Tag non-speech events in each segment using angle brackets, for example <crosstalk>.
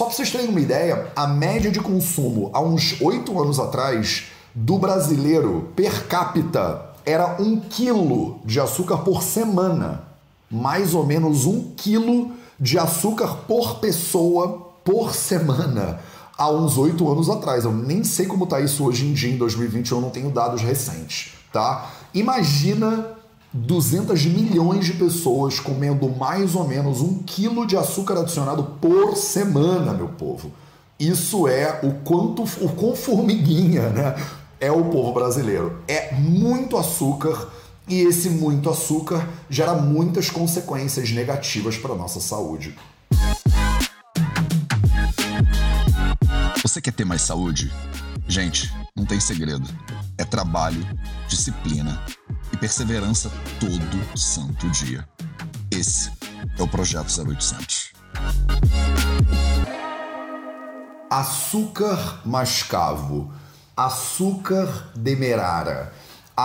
Só para vocês terem uma ideia, a média de consumo há uns oito anos atrás do brasileiro per capita era um quilo de açúcar por semana. Mais ou menos um quilo de açúcar por pessoa por semana há uns oito anos atrás. Eu nem sei como está isso hoje em dia, em 2021, eu não tenho dados recentes, tá? Imagina 200 milhões de pessoas comendo mais ou menos um quilo de açúcar adicionado por semana, meu povo. Isso é o quanto, o quão formiguinha, né? É o povo brasileiro. É muito açúcar e esse muito açúcar gera muitas consequências negativas para nossa saúde. Você quer ter mais saúde? Gente, não tem segredo. É trabalho, disciplina perseverança todo santo dia. Esse é o Projeto 0800. Açúcar mascavo, açúcar demerara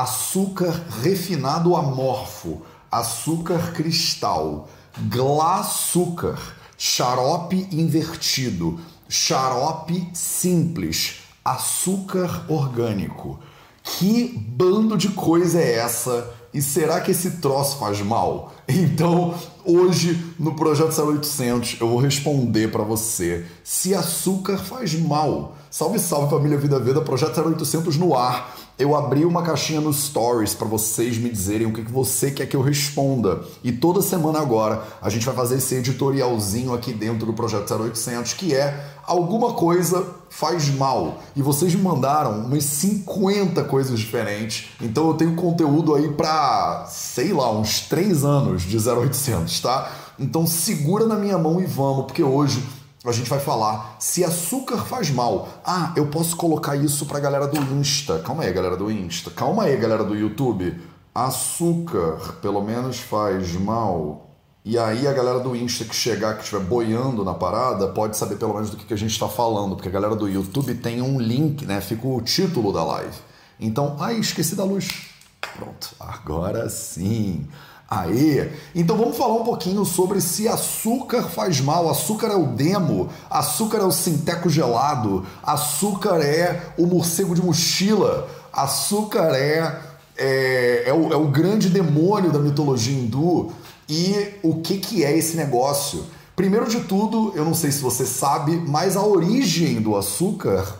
açúcar refinado amorfo, açúcar cristal, glaçúcar, xarope invertido, xarope simples, açúcar orgânico. Que bando de coisa é essa? E será que esse troço faz mal? <laughs> Então, hoje no projeto 0800 eu vou responder para você se açúcar faz mal. Salve, salve família Vida Veda, projeto 0800 no ar eu abri uma caixinha no Stories para vocês me dizerem o que, que você quer que eu responda. E toda semana agora a gente vai fazer esse editorialzinho aqui dentro do Projeto 0800, que é alguma coisa faz mal. E vocês me mandaram umas 50 coisas diferentes. Então eu tenho conteúdo aí para, sei lá, uns 3 anos de 0800, tá? Então segura na minha mão e vamos, porque hoje a gente vai falar se açúcar faz mal. Ah, eu posso colocar isso pra galera do Insta. Calma aí, galera do Insta. Calma aí, galera do YouTube. Açúcar, pelo menos faz mal. E aí a galera do Insta que chegar, que estiver boiando na parada, pode saber pelo menos do que, a gente está falando, porque a galera do YouTube tem um link, né? Fica o título da live. Então, ai, esqueci da luz. Pronto, agora sim. Aê! Então vamos falar um pouquinho sobre se açúcar faz mal. Açúcar é o demo, açúcar é o sinteco gelado, açúcar é o morcego de mochila, açúcar é, é, é, o, é o grande demônio da mitologia hindu. E o que, que é esse negócio? Primeiro de tudo, eu não sei se você sabe, mas a origem do açúcar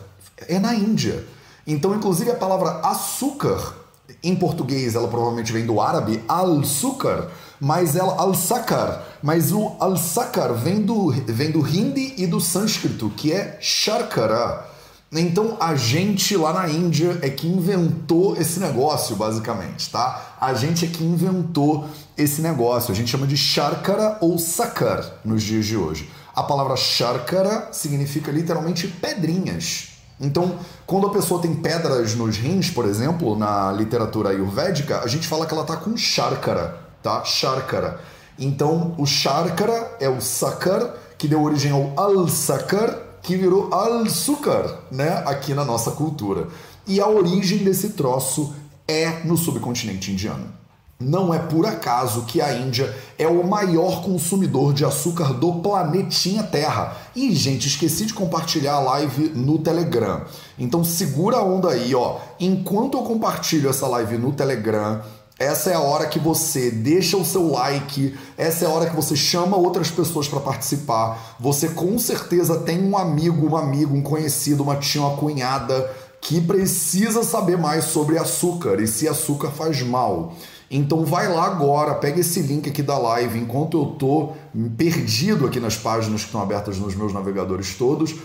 é na Índia. Então, inclusive, a palavra açúcar em português ela provavelmente vem do árabe al-sukar, mas ela al-sakar, mas o al-sakar vem do, vem do hindi e do sânscrito, que é sharkara. Então a gente lá na Índia é que inventou esse negócio, basicamente, tá? A gente é que inventou esse negócio. A gente chama de sharkara ou sakar nos dias de hoje. A palavra sharkara significa literalmente pedrinhas. Então, quando a pessoa tem pedras nos rins, por exemplo, na literatura ayurvédica, a gente fala que ela está com sharkara, tá? Sharkara. Então, o sharkara é o sakar, que deu origem ao al-sakar, que virou al-sukar, né? Aqui na nossa cultura. E a origem desse troço é no subcontinente indiano. Não é por acaso que a Índia é o maior consumidor de açúcar do planetinha Terra. E, gente, esqueci de compartilhar a live no Telegram. Então segura a onda aí, ó. Enquanto eu compartilho essa live no Telegram, essa é a hora que você deixa o seu like, essa é a hora que você chama outras pessoas para participar. Você com certeza tem um amigo, um amigo, um conhecido, uma tia, uma cunhada que precisa saber mais sobre açúcar e se açúcar faz mal. Então vai lá agora, pega esse link aqui da live enquanto eu tô perdido aqui nas páginas que estão abertas nos meus navegadores todos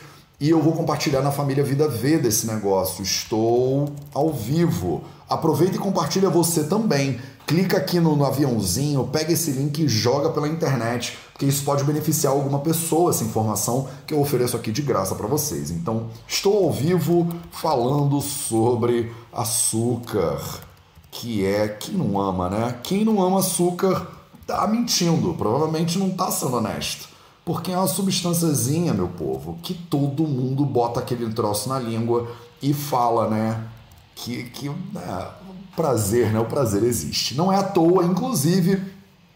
e eu vou compartilhar na família Vida V desse negócio. Estou ao vivo. Aproveita e compartilha você também. Clica aqui no, no, aviãozinho, pega esse link e joga pela internet, porque isso pode beneficiar alguma pessoa, essa informação que eu ofereço aqui de graça para vocês. Então, estou ao vivo falando sobre açúcar que é quem não ama, né? Quem não ama açúcar tá mentindo, provavelmente não tá sendo honesto. Porque é uma substânciazinha, meu povo, que todo mundo bota aquele troço na língua e fala, né? Que, que é, prazer, né? O prazer existe. Não é à toa, inclusive,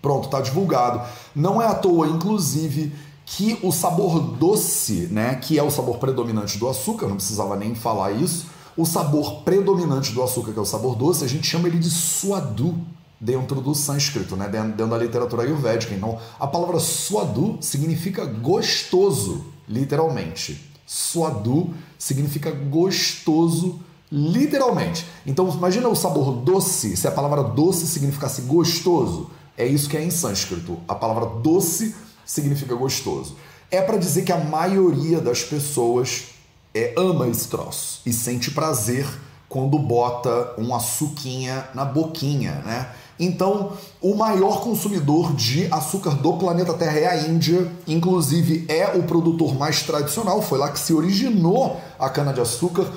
pronto, tá divulgado. Não é à toa, inclusive, que o sabor doce, né, que é o sabor predominante do açúcar, não precisava nem falar isso, o sabor predominante do açúcar, que é o sabor doce, a gente chama ele de suadu dentro do sânscrito, né, dentro da literatura ayurvédica. Então, a palavra suadu significa gostoso, literalmente. Suadu significa gostoso, literalmente. Então, imagina o sabor doce, se a palavra doce significasse gostoso. É isso que é em sânscrito. A palavra doce significa gostoso. É para dizer que a maioria das pessoas é, ama esse troço e sente prazer quando bota um açuquinha na boquinha, né? Então, o maior consumidor de açúcar do planeta Terra é a Índia, inclusive é o produtor mais tradicional, foi lá que se originou a cana-de-açúcar.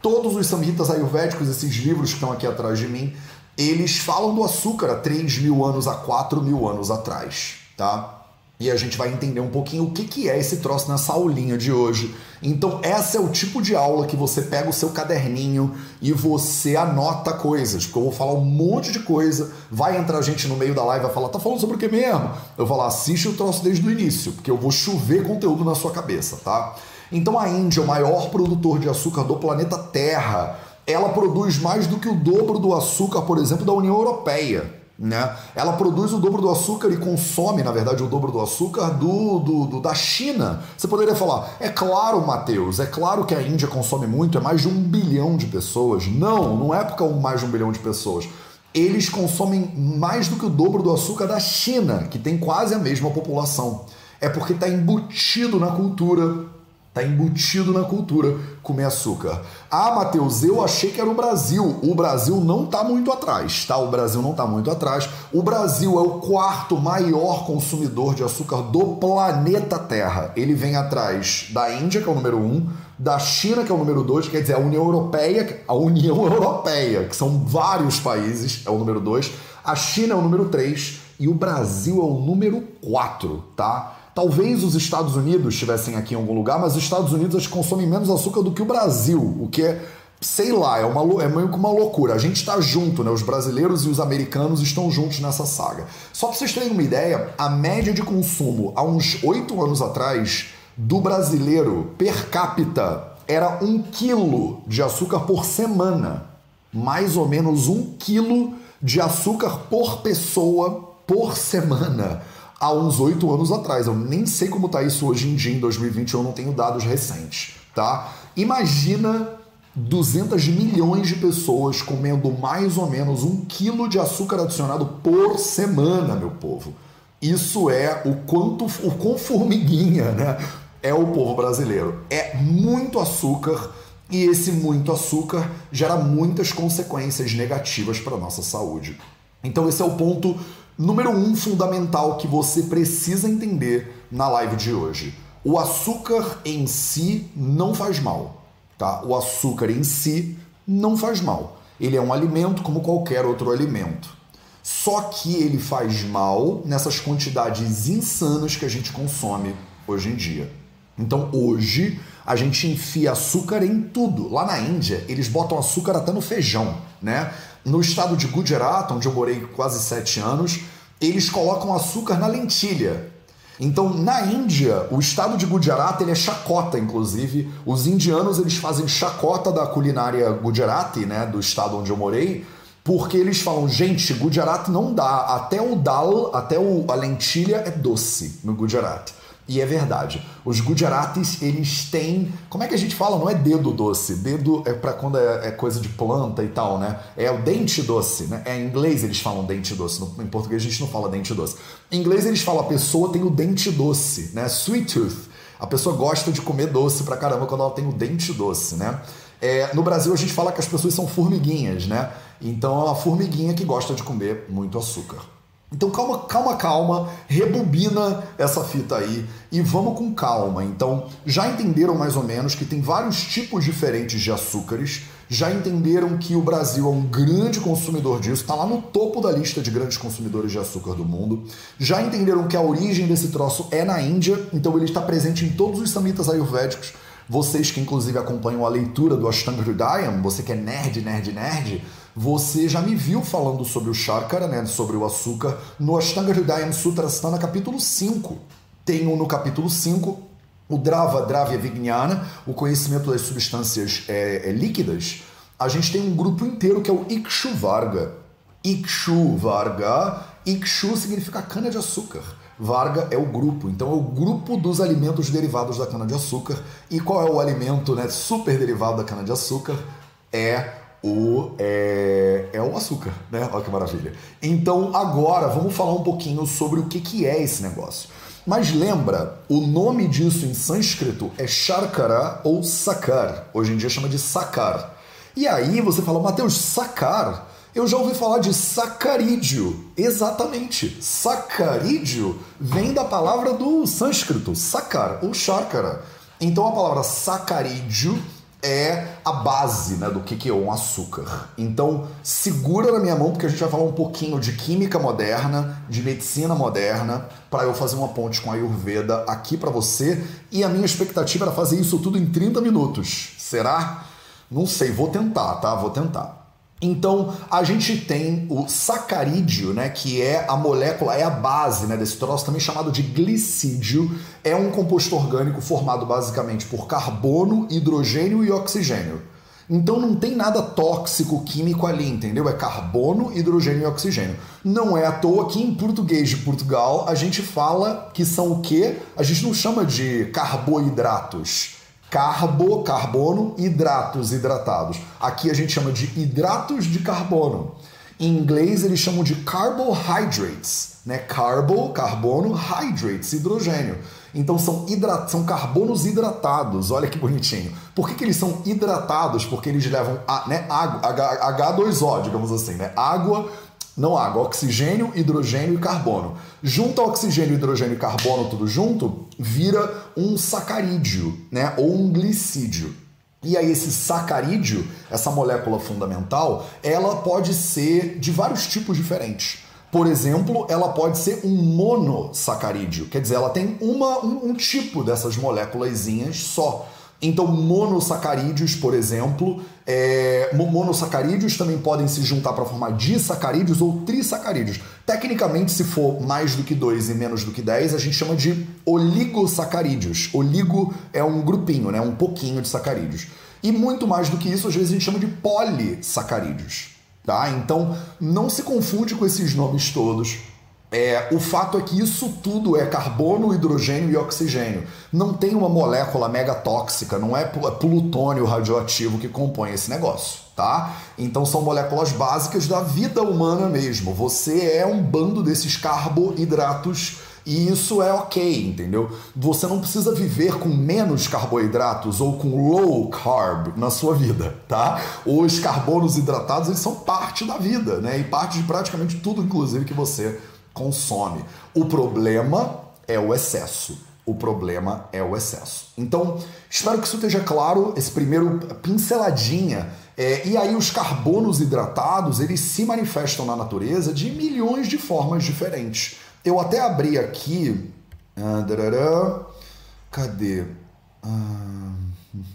Todos os samhitas ayurvédicos, esses livros que estão aqui atrás de mim, eles falam do açúcar há 3 mil anos, há 4 mil anos atrás, tá? E a gente vai entender um pouquinho o que, que é esse troço nessa aulinha de hoje. Então, essa é o tipo de aula que você pega o seu caderninho e você anota coisas. Porque eu vou falar um monte de coisa. Vai entrar gente no meio da live vai falar: tá falando sobre o que mesmo? Eu vou falar: assiste o troço desde o início, porque eu vou chover conteúdo na sua cabeça, tá? Então, a Índia é o maior produtor de açúcar do planeta Terra. Ela produz mais do que o dobro do açúcar, por exemplo, da União Europeia. Né? Ela produz o dobro do açúcar e consome, na verdade, o dobro do açúcar do, do, do, da China. Você poderia falar, é claro, Matheus, é claro que a Índia consome muito, é mais de um bilhão de pessoas. Não, não é porque é mais de um bilhão de pessoas. Eles consomem mais do que o dobro do açúcar da China, que tem quase a mesma população. É porque está embutido na cultura Está embutido na cultura comer açúcar. Ah, Matheus, eu achei que era o Brasil. O Brasil não está muito atrás, tá? O Brasil não está muito atrás. O Brasil é o quarto maior consumidor de açúcar do planeta Terra. Ele vem atrás da Índia, que é o número um, da China, que é o número dois, quer dizer, a União Europeia, a União <laughs> Europeia, que são vários países, é o número dois. A China é o número três e o Brasil é o número quatro, tá? Talvez os Estados Unidos estivessem aqui em algum lugar, mas os Estados Unidos consomem menos açúcar do que o Brasil, o que é, sei lá, é, uma, é meio que uma loucura. A gente está junto, né? Os brasileiros e os americanos estão juntos nessa saga. Só para vocês terem uma ideia, a média de consumo há uns oito anos atrás do brasileiro per capita era um quilo de açúcar por semana. Mais ou menos um quilo de açúcar por pessoa por semana há uns oito anos atrás. Eu nem sei como está isso hoje em dia, em 2021, eu não tenho dados recentes, tá? Imagina 200 milhões de pessoas comendo mais ou menos um quilo de açúcar adicionado por semana, meu povo. Isso é o quanto, o quão formiguinha, né? É o povo brasileiro. É muito açúcar e esse muito açúcar gera muitas consequências negativas para nossa saúde. Então, esse é o ponto Número um fundamental que você precisa entender na live de hoje: o açúcar em si não faz mal, tá? O açúcar em si não faz mal. Ele é um alimento como qualquer outro alimento. Só que ele faz mal nessas quantidades insanas que a gente consome hoje em dia. Então hoje a gente enfia açúcar em tudo. Lá na Índia, eles botam açúcar até no feijão, né? No estado de Gujarat, onde eu morei quase sete anos, eles colocam açúcar na lentilha. Então, na Índia, o estado de Gujarat ele é chacota, inclusive. Os indianos eles fazem chacota da culinária Gujarati, né, do estado onde eu morei, porque eles falam, gente, Gujarat não dá. Até o dal, até o, a lentilha é doce no Gujarat. E é verdade. Os Gujaratis, eles têm. Como é que a gente fala? Não é dedo doce. Dedo é para quando é, é, coisa de planta e tal, né? É o dente doce, né? É, em inglês eles falam dente doce. No, em português a gente não fala dente doce. Em inglês eles falam a pessoa tem o dente doce, né? Sweet tooth. A pessoa gosta de comer doce pra caramba quando ela tem o dente doce, né? É, no Brasil a gente fala que as pessoas são formiguinhas, né? Então é uma formiguinha que gosta de comer muito açúcar. Então calma, calma, calma, rebobina essa fita aí e vamos com calma. Então, já entenderam mais ou menos que tem vários tipos diferentes de açúcares, já entenderam que o Brasil é um grande consumidor disso, está lá no topo da lista de grandes consumidores de açúcar do mundo. Já entenderam que a origem desse troço é na Índia, então ele está presente em todos os samitas ayurvédicos. Vocês que inclusive acompanham a leitura do Ashtanga Hridayam, você que é nerd, nerd, nerd, você já me viu falando sobre o Shakara, né, sobre o açúcar, no Ashtanga Hridayam Sutra Sthana, capítulo 5. tenho no capítulo 5 o Drava Dravya Vignana, o conhecimento das substâncias é, é, líquidas. A gente tem um grupo inteiro que é o Ikshu Varga. Ikshu Varga, Ikshu significa cana-de-açúcar. Varga é o grupo, então é o grupo dos alimentos derivados da cana-de-açúcar. E qual é o alimento né, super derivado da cana-de-açúcar? É o, é, é o açúcar, né? Olha que maravilha. Então agora vamos falar um pouquinho sobre o que, que é esse negócio. Mas lembra, o nome disso em sânscrito é Sharkara ou Sakar. Hoje em dia chama de Sakar. E aí você fala, Mateus, Sakar? Eu já ouvi falar de sacarídeo. Exatamente. Sacarídeo vem da palavra do sânscrito, sakar ou sharkara. Então a palavra sacarídeo é a base né, do que, que é um açúcar. Então, segura na minha mão, porque a gente vai falar um pouquinho de química moderna, de medicina moderna, para eu fazer uma ponte com a Ayurveda aqui para você. E a minha expectativa era fazer isso tudo em 30 minutos. Será? Não sei, vou tentar, tá? Vou tentar. Então, a gente tem o sacarídeo, né, que é a molécula, é a base né, desse troço, também chamado de glicídio. É um composto orgânico formado basicamente por carbono, hidrogênio e oxigênio. Então não tem nada tóxico químico ali, entendeu? É carbono, hidrogênio e oxigênio. Não é à toa que em português de Portugal a gente fala que são o quê? A gente não chama de carboidratos Carbo, carbono, hidratos, hidratados. Aqui a gente chama de hidratos de carbono. Em inglês eles chamam de carbohydrates, né? Carbo, carbono, hydrates, hidrogênio. Então são, hidrat... são carbonos hidratados, olha que bonitinho. Por que, que eles são hidratados? Porque eles levam a, né, água, H2O, digamos assim, né? Água não água, oxigênio, hidrogênio e carbono. Junta oxigênio, hidrogênio e carbono tudo junto, vira um sacarídeo, né? Ou um glicídio. E aí esse sacarídeo, essa molécula fundamental, ela pode ser de vários tipos diferentes. Por exemplo, ela pode ser um monossacarídeo, quer dizer, ela tem uma, um, um tipo dessas moléculas só. Então, monossacarídeos, por exemplo, é, monossacarídeos também podem se juntar para formar disacarídeos ou trissacarídeos. Tecnicamente, se for mais do que 2 e menos do que 10, a gente chama de oligosacarídeos. Oligo é um grupinho, né? um pouquinho de sacarídeos. E muito mais do que isso, às vezes a gente chama de polissacarídeos. Tá? Então, não se confunde com esses nomes todos. É, o fato é que isso tudo é carbono, hidrogênio e oxigênio. Não tem uma molécula mega tóxica, não é, é plutônio radioativo que compõe esse negócio, tá? Então são moléculas básicas da vida humana mesmo. Você é um bando desses carboidratos e isso é ok, entendeu? Você não precisa viver com menos carboidratos ou com low carb na sua vida, tá? Os carbonos hidratados eles são parte da vida, né? E parte de praticamente tudo, inclusive, que você consome. O problema é o excesso. O problema é o excesso. Então, espero que isso esteja claro, esse primeiro pinceladinha. É, e aí os carbonos hidratados, eles se manifestam na natureza de milhões de formas diferentes. Eu até abri aqui... Ah, cadê? Ah,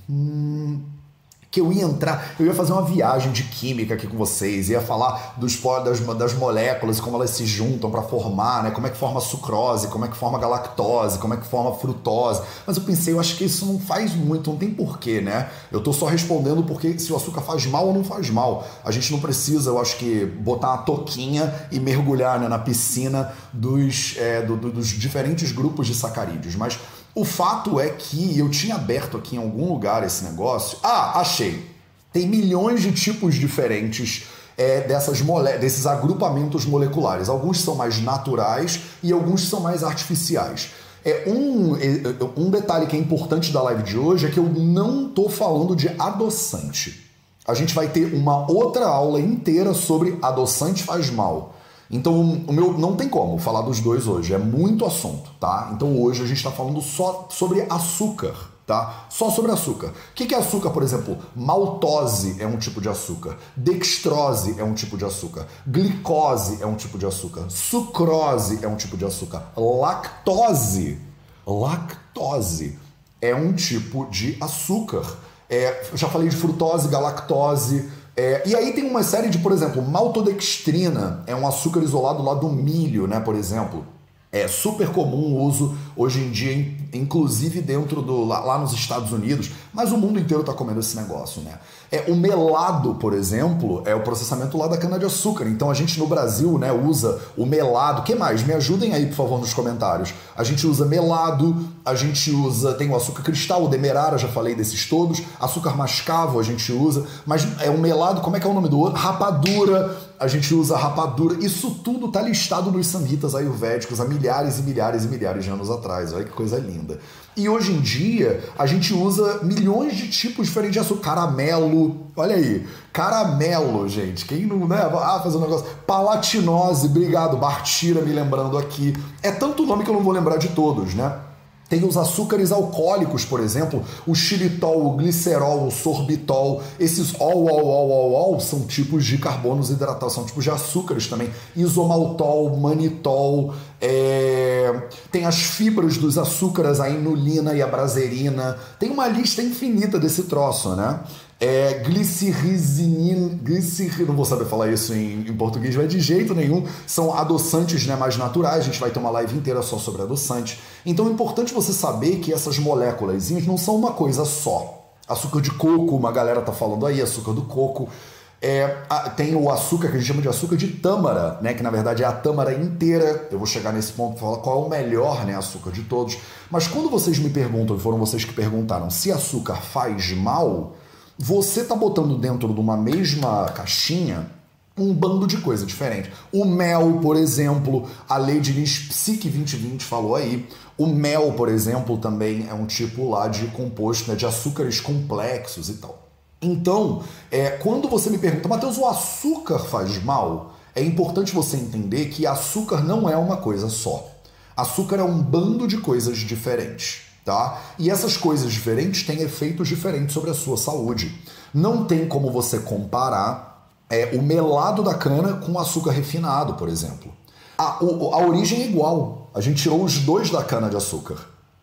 hum, que eu ia entrar, eu ia fazer uma viagem de química aqui com vocês, ia falar dos das, das moléculas, como elas se juntam para formar, né? Como é que forma sucrose, como é que forma galactose, como é que forma frutose. Mas eu pensei, eu acho que isso não faz muito, não tem porquê, né? Eu tô só respondendo porque se o açúcar faz mal ou não faz mal. A gente não precisa, eu acho que, botar uma toquinha e mergulhar né, na piscina dos, é, do, do, dos diferentes grupos de sacarídeos. Mas o fato é que eu tinha aberto aqui em algum lugar esse negócio. Ah, achei. Tem milhões de tipos diferentes é, dessas mole desses agrupamentos moleculares. Alguns são mais naturais e alguns são mais artificiais. É um, é, um detalhe que é importante da live de hoje é que eu não estou falando de adoçante. A gente vai ter uma outra aula inteira sobre adoçante faz mal. Então, o meu não tem como falar dos dois hoje, é muito assunto, tá? Então, hoje a gente está falando só sobre açúcar, tá? Só sobre açúcar. O que é açúcar, por exemplo? Maltose é um tipo de açúcar, dextrose é um tipo de açúcar, glicose é um tipo de açúcar, sucrose é um tipo de açúcar, lactose, lactose é um tipo de açúcar. É, já falei de frutose, galactose, é, e aí tem uma série de, por exemplo, maltodextrina, é um açúcar isolado lá do milho, né, por exemplo. É super comum o uso hoje em dia, inclusive dentro do lá, lá nos Estados Unidos, mas o mundo inteiro está comendo esse negócio, né? É, o melado, por exemplo, é o processamento lá da cana-de-açúcar. Então a gente no Brasil né, usa o melado. Que mais? Me ajudem aí, por favor, nos comentários. A gente usa melado, a gente usa. Tem o açúcar cristal, o demerara, já falei desses todos. Açúcar mascavo a gente usa. Mas é o melado, como é que é o nome do outro? Rapadura, a gente usa rapadura. Isso tudo tá listado nos samhitas ayurvédicos há milhares e milhares e milhares de anos atrás. Olha que coisa linda. E hoje em dia a gente usa milhões de tipos diferentes de açúcar. Caramelo, olha aí, caramelo, gente. Quem não, né? Ah, fazer um negócio. Palatinose, obrigado. Bartira me lembrando aqui. É tanto nome que eu não vou lembrar de todos, né? Tem os açúcares alcoólicos, por exemplo, o xilitol, o glicerol, o sorbitol. Esses ol, ol, ol, ol, ol são tipos de carbonos hidratados, são tipos de açúcares também. Isomaltol, manitol, é... tem as fibras dos açúcares, a inulina e a braserina. Tem uma lista infinita desse troço, né? É, glicirrizinina, glicir, não vou saber falar isso em, em, português, mas de jeito nenhum, são adoçantes né, mais naturais, a gente vai ter uma live inteira só sobre adoçantes. Então é importante você saber que essas moléculas não são uma coisa só. Açúcar de coco, uma galera tá falando aí, açúcar do coco. É, tem o açúcar que a gente chama de açúcar de tâmara, né? Que na verdade é a tâmara inteira. Eu vou chegar nesse ponto e falar qual é o melhor né, açúcar de todos. Mas quando vocês me perguntam, e foram vocês que perguntaram, se açúcar faz mal, você está botando dentro de uma mesma caixinha um bando de coisa diferente. O mel, por exemplo, a lei de Psique 2020 falou aí. O mel, por exemplo, também é um tipo lá de composto né, de açúcares complexos e tal. Então, é, quando você me pergunta, Matheus, o açúcar faz mal? É importante você entender que açúcar não é uma coisa só. Açúcar é um bando de coisas diferentes tá? E essas coisas diferentes têm efeitos diferentes sobre a sua saúde. Não tem como você comparar é, o melado da cana com o açúcar refinado, por exemplo. A, a origem é igual. A gente tirou os dois da cana de açúcar,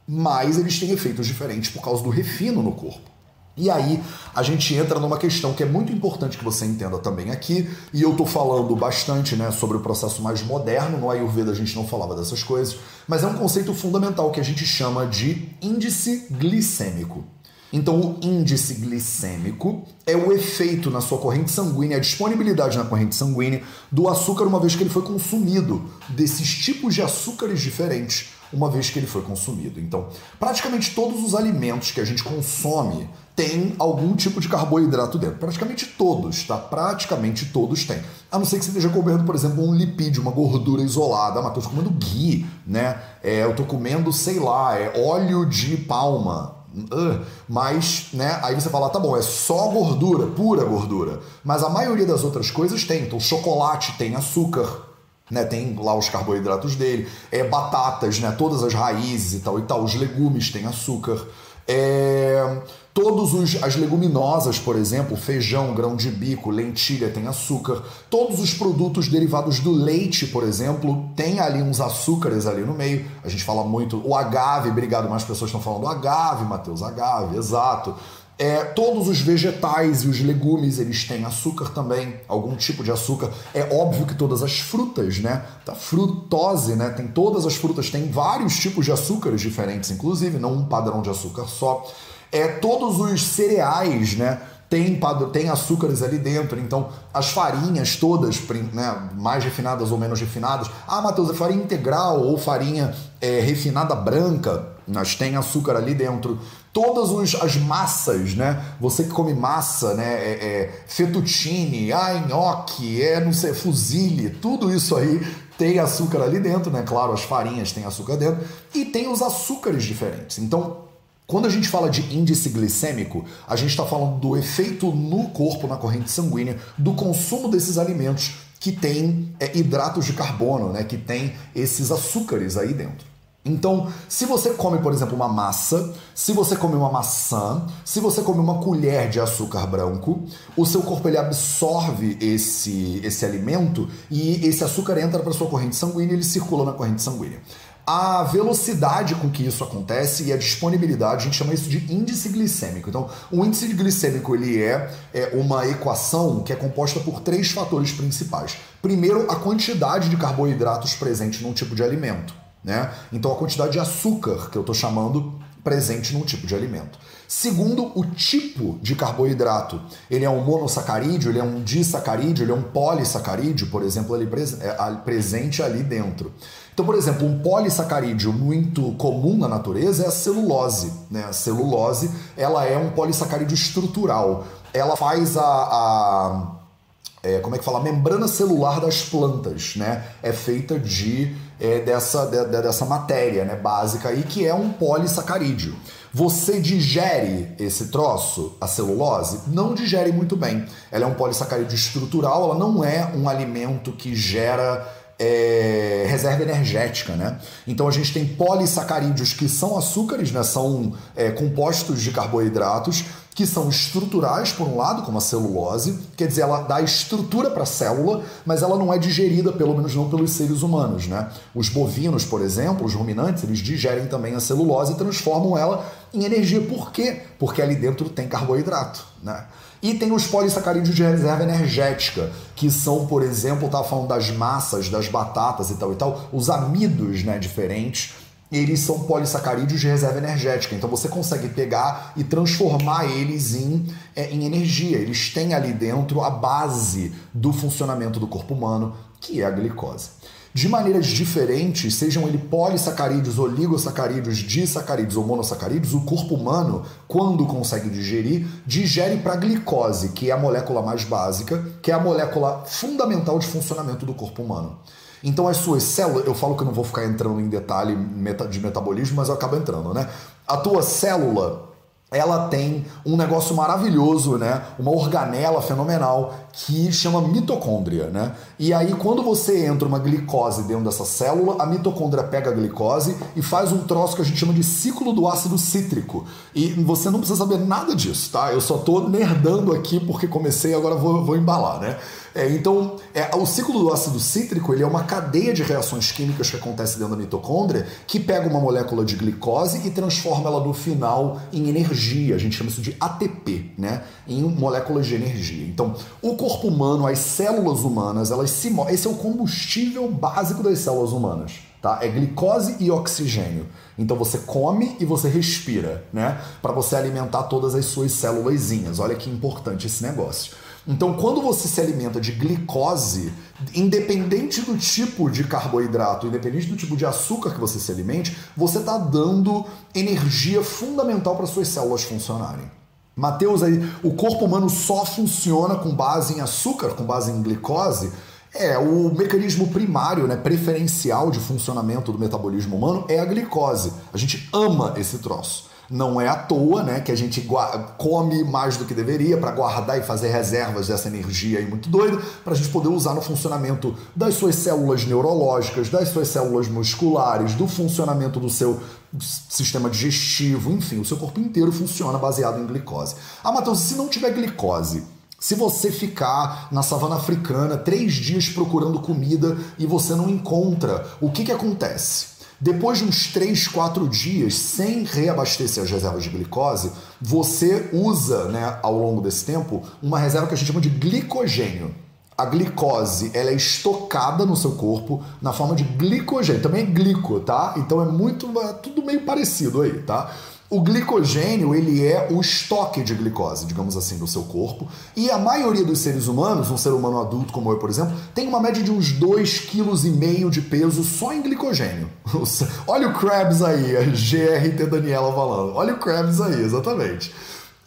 mas eles têm efeitos diferentes por causa do refino no corpo. E aí a gente entra numa questão que é muito importante que você entenda também aqui, e eu tô falando bastante né, sobre o processo mais moderno, no Ayurveda a gente não falava dessas coisas, mas é um conceito fundamental que a gente chama de índice glicêmico. Então, o índice glicêmico é o efeito na sua corrente sanguínea, a disponibilidade na corrente sanguínea do açúcar uma vez que ele foi consumido, desses tipos de açúcares diferentes, uma vez que ele foi consumido. Então, praticamente todos os alimentos que a gente consome tem algum tipo de carboidrato dentro. Praticamente todos, tá? Praticamente todos têm. A não ser que você esteja comendo, por exemplo, um lipídio, uma gordura isolada. Ah, mas tô comendo ghee, né? É, eu tô comendo, sei lá, é óleo de palma. Uh, mas, né, aí você fala, tá bom, é só gordura, pura gordura. Mas a maioria das outras coisas tem. Então, chocolate tem açúcar, né, tem lá os carboidratos dele, é batatas, né, todas as raízes e tal e tal, os legumes têm açúcar. É, todos os, as leguminosas, por exemplo, feijão, grão de bico, lentilha tem açúcar. Todos os produtos derivados do leite, por exemplo, tem ali uns açúcares ali no meio. A gente fala muito o agave, obrigado, mais pessoas estão falando agave, Matheus, agave, exato. É, todos os vegetais e os legumes eles têm açúcar também, algum tipo de açúcar. É óbvio que todas as frutas, né? Tá frutose, né? Tem todas as frutas têm vários tipos de açúcares diferentes, inclusive, não um padrão de açúcar só. É todos os cereais, né? Tem, tem açúcares ali dentro, então as farinhas todas, né, mais refinadas ou menos refinadas. Ah, Matheus, é farinha integral ou farinha é, refinada branca, mas tem açúcar ali dentro todas os, as massas, né? Você que come massa, né? É, é, fettuccine, ah, nhoque, é não sei, fuzile, tudo isso aí tem açúcar ali dentro, né? Claro, as farinhas têm açúcar dentro e tem os açúcares diferentes. Então, quando a gente fala de índice glicêmico, a gente está falando do efeito no corpo, na corrente sanguínea, do consumo desses alimentos que têm é, hidratos de carbono, né? Que tem esses açúcares aí dentro. Então, se você come, por exemplo, uma massa, se você come uma maçã, se você come uma colher de açúcar branco, o seu corpo ele absorve esse, esse alimento e esse açúcar entra para sua corrente sanguínea e ele circula na corrente sanguínea. A velocidade com que isso acontece e a disponibilidade, a gente chama isso de índice glicêmico. Então, o índice glicêmico ele é, é uma equação que é composta por três fatores principais. Primeiro, a quantidade de carboidratos presente num tipo de alimento. Né? Então a quantidade de açúcar que eu estou chamando presente num tipo de alimento. Segundo, o tipo de carboidrato. Ele é um monossacarídeo, ele é um disacarídeo, ele é um polissacarídeo, por exemplo, ele é presente ali dentro. Então, por exemplo, um polissacarídeo muito comum na natureza é a celulose. Né? A celulose ela é um polissacarídeo estrutural. Ela faz a, a é, como é que fala? A membrana celular das plantas, né? É feita de é, dessa, de, dessa matéria né, básica aí, que é um polissacarídeo. Você digere esse troço, a celulose? Não digere muito bem. Ela é um polissacarídeo estrutural, ela não é um alimento que gera é, reserva energética, né? Então a gente tem polissacarídeos que são açúcares, né? São é, compostos de carboidratos que são estruturais, por um lado, como a celulose, quer dizer, ela dá estrutura para a célula, mas ela não é digerida, pelo menos não pelos seres humanos, né? Os bovinos, por exemplo, os ruminantes, eles digerem também a celulose e transformam ela em energia. Por quê? Porque ali dentro tem carboidrato, né? E tem os polissacarídeos de reserva energética, que são, por exemplo, estava falando das massas, das batatas e tal e tal, os amidos, né, diferentes, eles são polissacarídeos de reserva energética. Então você consegue pegar e transformar eles em, é, em energia. Eles têm ali dentro a base do funcionamento do corpo humano, que é a glicose de maneiras diferentes, sejam ele polissacarídeos, oligosacarídeos, disacarídeos ou monossacarídeos, o corpo humano, quando consegue digerir, digere para a glicose, que é a molécula mais básica, que é a molécula fundamental de funcionamento do corpo humano. Então as suas células, eu falo que eu não vou ficar entrando em detalhe de metabolismo, mas eu acabo entrando, né? A tua célula ela tem um negócio maravilhoso, né? Uma organela fenomenal que chama mitocôndria, né? E aí quando você entra uma glicose dentro dessa célula, a mitocôndria pega a glicose e faz um troço que a gente chama de ciclo do ácido cítrico. E você não precisa saber nada disso, tá? Eu só tô nerdando aqui porque comecei, agora vou, vou embalar, né? É, então, é, o ciclo do ácido cítrico ele é uma cadeia de reações químicas que acontece dentro da mitocôndria que pega uma molécula de glicose e transforma ela no final em energia. A gente chama isso de ATP, né? Em moléculas de energia. Então, o corpo humano, as células humanas, elas se esse é o combustível básico das células humanas. Tá? É glicose e oxigênio. Então você come e você respira, né? Para você alimentar todas as suas células. Olha que importante esse negócio. Então, quando você se alimenta de glicose, independente do tipo de carboidrato, independente do tipo de açúcar que você se alimente, você está dando energia fundamental para suas células funcionarem. Mateus, aí, o corpo humano só funciona com base em açúcar, com base em glicose. É, o mecanismo primário, né, preferencial de funcionamento do metabolismo humano é a glicose. A gente ama esse troço. Não é à toa né, que a gente come mais do que deveria para guardar e fazer reservas dessa energia aí muito doida para a gente poder usar no funcionamento das suas células neurológicas, das suas células musculares, do funcionamento do seu sistema digestivo, enfim, o seu corpo inteiro funciona baseado em glicose. Ah, Matheus, se não tiver glicose, se você ficar na savana africana três dias procurando comida e você não encontra, o que, que acontece? Depois de uns 3, 4 dias sem reabastecer as reservas de glicose, você usa, né, ao longo desse tempo, uma reserva que a gente chama de glicogênio. A glicose ela é estocada no seu corpo na forma de glicogênio. Também é glico, tá? Então é muito. É tudo meio parecido aí, tá? O glicogênio, ele é o estoque de glicose, digamos assim, do seu corpo. E a maioria dos seres humanos, um ser humano adulto como eu, por exemplo, tem uma média de uns 2,5 kg de peso só em glicogênio. <laughs> Olha o Krabs aí, a GRT Daniela falando. Olha o Krabs aí, exatamente.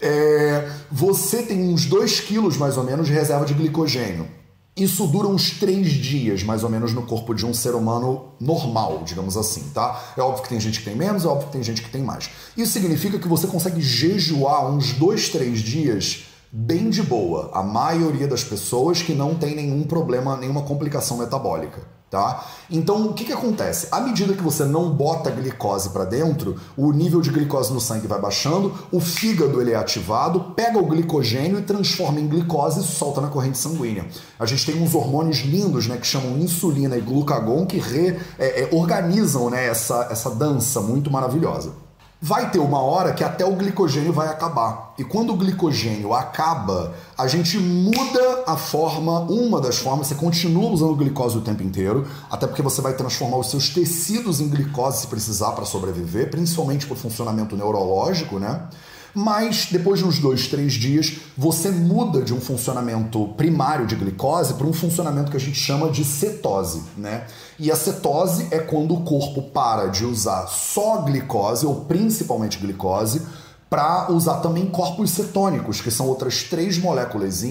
É, você tem uns 2 quilos mais ou menos de reserva de glicogênio. Isso dura uns três dias, mais ou menos, no corpo de um ser humano normal, digamos assim, tá? É óbvio que tem gente que tem menos, é óbvio que tem gente que tem mais. Isso significa que você consegue jejuar uns dois, três dias bem de boa. A maioria das pessoas que não tem nenhum problema, nenhuma complicação metabólica. Tá? Então, o que, que acontece? À medida que você não bota glicose para dentro, o nível de glicose no sangue vai baixando, o fígado ele é ativado, pega o glicogênio e transforma em glicose e solta na corrente sanguínea. A gente tem uns hormônios lindos, né, que chamam insulina e glucagon, que re, é, é, organizam né, essa, essa dança muito maravilhosa. Vai ter uma hora que até o glicogênio vai acabar. E quando o glicogênio acaba, a gente muda a forma, uma das formas, você continua usando glicose o tempo inteiro, até porque você vai transformar os seus tecidos em glicose se precisar para sobreviver, principalmente por funcionamento neurológico, né? Mas depois de uns dois, três dias, você muda de um funcionamento primário de glicose para um funcionamento que a gente chama de cetose, né? E a cetose é quando o corpo para de usar só glicose, ou principalmente glicose, para usar também corpos cetônicos, que são outras três moléculas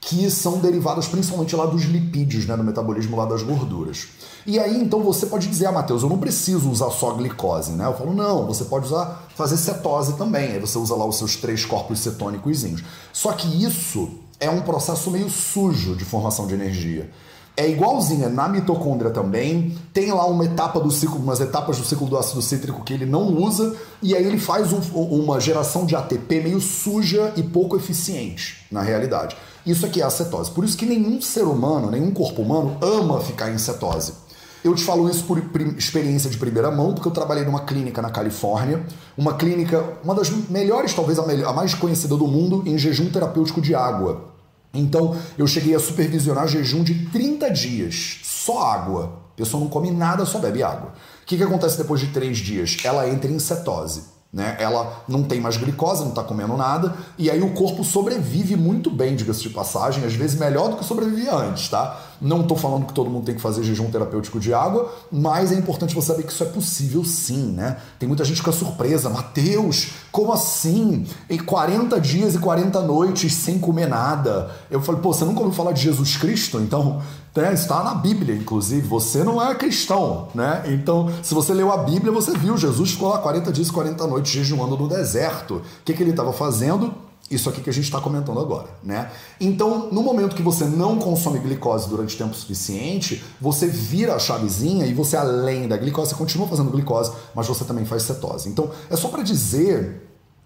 que são derivadas principalmente lá dos lipídios, né, do metabolismo lá das gorduras. E aí, então, você pode dizer, ah, Matheus, eu não preciso usar só glicose, né? Eu falo, não, você pode usar, fazer cetose também. Aí você usa lá os seus três corpos cetônicos. Só que isso é um processo meio sujo de formação de energia. É igualzinha na mitocôndria também. Tem lá uma etapa do ciclo, umas etapas do ciclo do ácido cítrico que ele não usa, e aí ele faz um, uma geração de ATP meio suja e pouco eficiente, na realidade. Isso aqui é a cetose. Por isso que nenhum ser humano, nenhum corpo humano ama ficar em cetose. Eu te falo isso por experiência de primeira mão, porque eu trabalhei numa clínica na Califórnia, uma clínica, uma das melhores, talvez a, melhor, a mais conhecida do mundo, em jejum terapêutico de água. Então, eu cheguei a supervisionar jejum de 30 dias, só água. A pessoa não come nada, só bebe água. O que, que acontece depois de três dias? Ela entra em cetose. Né? Ela não tem mais glicose, não está comendo nada, e aí o corpo sobrevive muito bem, diga-se de passagem, às vezes melhor do que sobrevivia antes, tá? Não estou falando que todo mundo tem que fazer jejum terapêutico de água, mas é importante você saber que isso é possível sim, né? Tem muita gente que fica surpresa, Mateus, como assim? Em 40 dias e 40 noites sem comer nada. Eu falei, pô, você nunca ouviu falar de Jesus Cristo? Então, né, está na Bíblia, inclusive. Você não é cristão, né? Então, se você leu a Bíblia, você viu Jesus ficou lá 40 dias e 40 noites jejuando no deserto. O que, que ele estava fazendo? Isso aqui que a gente está comentando agora, né? Então, no momento que você não consome glicose durante tempo suficiente, você vira a chavezinha e você, além da glicose, você continua fazendo glicose, mas você também faz cetose. Então, é só para dizer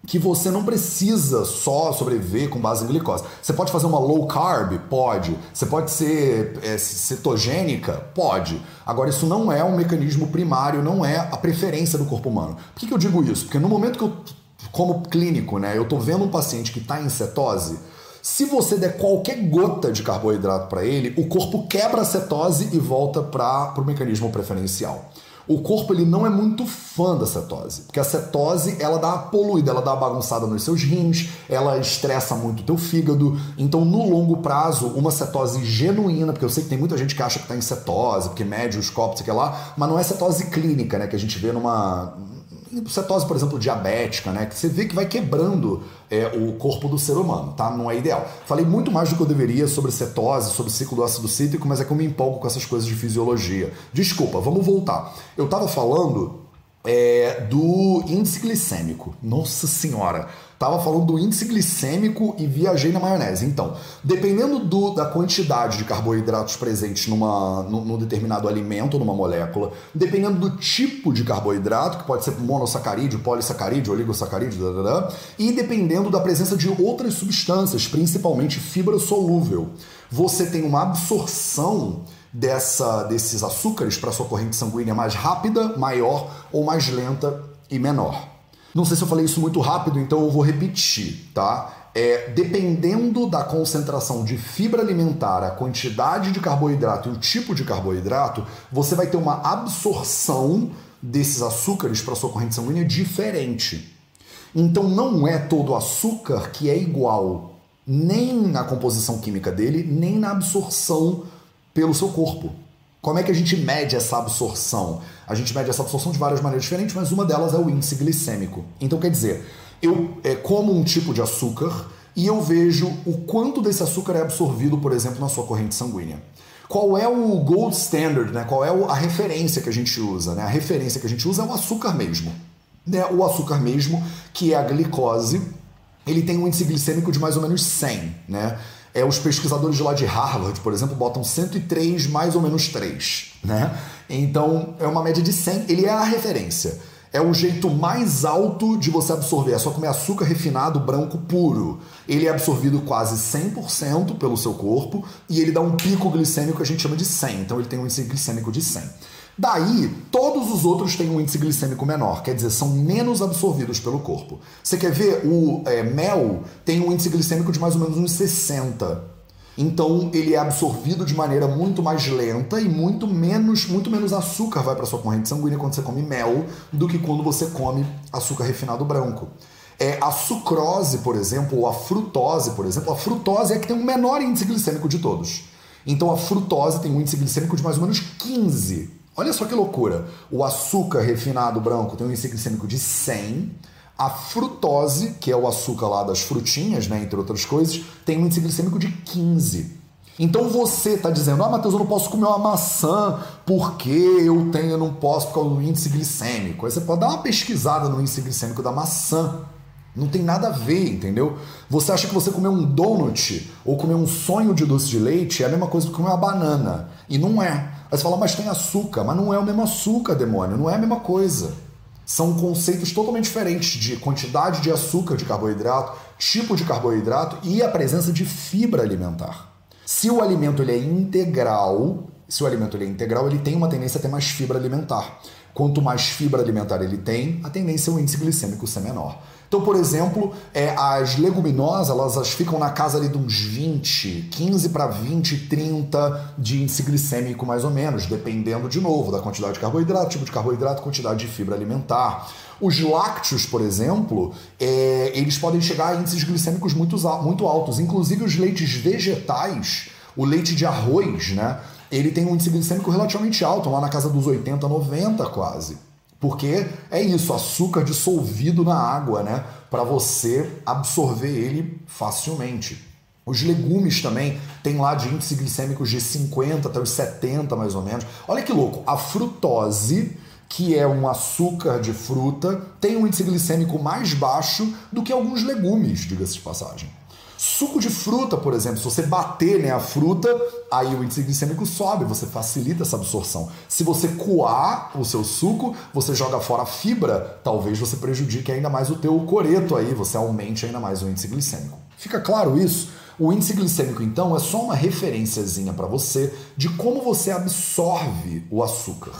que você não precisa só sobreviver com base em glicose. Você pode fazer uma low carb? Pode. Você pode ser é, cetogênica? Pode. Agora, isso não é um mecanismo primário, não é a preferência do corpo humano. Por que, que eu digo isso? Porque no momento que eu, como clínico, né, eu tô vendo um paciente que está em cetose, se você der qualquer gota de carboidrato para ele, o corpo quebra a cetose e volta para o mecanismo preferencial. O corpo ele não é muito fã da cetose, porque a cetose ela dá poluída, ela dá bagunçada nos seus rins, ela estressa muito o teu fígado. Então, no longo prazo, uma cetose genuína, porque eu sei que tem muita gente que acha que está em cetose, porque mede os copos, que lá, mas não é cetose clínica, né, que a gente vê numa cetose, por exemplo, diabética, né? Que você vê que vai quebrando é, o corpo do ser humano, tá? Não é ideal. Falei muito mais do que eu deveria sobre cetose, sobre ciclo do ácido cítrico, mas é que eu me empolgo com essas coisas de fisiologia. Desculpa, vamos voltar. Eu tava falando é, do índice glicêmico. Nossa senhora! Tava falando do índice glicêmico e viajei na maionese. Então, dependendo do, da quantidade de carboidratos presentes numa, num, num determinado alimento, numa molécula, dependendo do tipo de carboidrato, que pode ser monossacarídeo, polissacarídeo, oligosacarídeo, e dependendo da presença de outras substâncias, principalmente fibra solúvel, você tem uma absorção dessa, desses açúcares para sua corrente sanguínea mais rápida, maior ou mais lenta e menor. Não sei se eu falei isso muito rápido, então eu vou repetir, tá? É, dependendo da concentração de fibra alimentar, a quantidade de carboidrato e o tipo de carboidrato, você vai ter uma absorção desses açúcares para sua corrente sanguínea diferente. Então não é todo açúcar que é igual, nem na composição química dele, nem na absorção pelo seu corpo. Como é que a gente mede essa absorção? A gente mede essa absorção de várias maneiras diferentes, mas uma delas é o índice glicêmico. Então, quer dizer, eu é, como um tipo de açúcar e eu vejo o quanto desse açúcar é absorvido, por exemplo, na sua corrente sanguínea. Qual é o gold standard, né? qual é a referência que a gente usa? Né? A referência que a gente usa é o açúcar mesmo. Né? O açúcar mesmo, que é a glicose, ele tem um índice glicêmico de mais ou menos 100. Né? É, os pesquisadores lá de Harvard, por exemplo, botam 103 mais ou menos 3. Né? Então, é uma média de 100. Ele é a referência. É o jeito mais alto de você absorver. É só comer açúcar refinado branco puro. Ele é absorvido quase 100% pelo seu corpo e ele dá um pico glicêmico que a gente chama de 100. Então, ele tem um índice glicêmico de 100. Daí, todos os outros têm um índice glicêmico menor, quer dizer, são menos absorvidos pelo corpo. Você quer ver? O é, mel tem um índice glicêmico de mais ou menos uns 60. Então, ele é absorvido de maneira muito mais lenta e muito menos, muito menos açúcar vai para sua corrente sanguínea quando você come mel do que quando você come açúcar refinado branco. É, a sucrose, por exemplo, ou a frutose, por exemplo, a frutose é a que tem o menor índice glicêmico de todos. Então a frutose tem um índice glicêmico de mais ou menos 15. Olha só que loucura. O açúcar refinado branco tem um índice glicêmico de 100. A frutose, que é o açúcar lá das frutinhas, né, entre outras coisas, tem um índice glicêmico de 15. Então você está dizendo, ah, Matheus, eu não posso comer uma maçã porque eu tenho, eu não posso por causa do índice glicêmico. Aí você pode dar uma pesquisada no índice glicêmico da maçã. Não tem nada a ver, entendeu? Você acha que você comer um donut ou comer um sonho de doce de leite é a mesma coisa que comer uma banana. E não é. Aí você fala, mas tem açúcar. Mas não é o mesmo açúcar, demônio. Não é a mesma coisa. São conceitos totalmente diferentes de quantidade de açúcar de carboidrato, tipo de carboidrato e a presença de fibra alimentar. Se o alimento ele é integral, se o alimento ele é integral, ele tem uma tendência a ter mais fibra alimentar. Quanto mais fibra alimentar ele tem, a tendência é o índice glicêmico ser menor. Então, por exemplo, é, as leguminosas elas, elas, ficam na casa ali de uns 20, 15 para 20, 30 de índice glicêmico mais ou menos, dependendo de novo da quantidade de carboidrato, tipo de carboidrato, quantidade de fibra alimentar. Os lácteos, por exemplo, é, eles podem chegar a índices glicêmicos muito, muito altos, inclusive os leites vegetais, o leite de arroz, né? Ele tem um índice glicêmico relativamente alto, lá na casa dos 80, 90 quase. Porque é isso, açúcar dissolvido na água, né? Para você absorver ele facilmente. Os legumes também tem lá de índice glicêmicos de 50 até os 70 mais ou menos. Olha que louco, a frutose, que é um açúcar de fruta, tem um índice glicêmico mais baixo do que alguns legumes, diga-se de passagem. Suco de fruta, por exemplo, se você bater né, a fruta, aí o índice glicêmico sobe, você facilita essa absorção. Se você coar o seu suco, você joga fora a fibra, talvez você prejudique ainda mais o teu coreto aí, você aumente ainda mais o índice glicêmico. Fica claro isso? O índice glicêmico, então, é só uma referenciazinha para você de como você absorve o açúcar.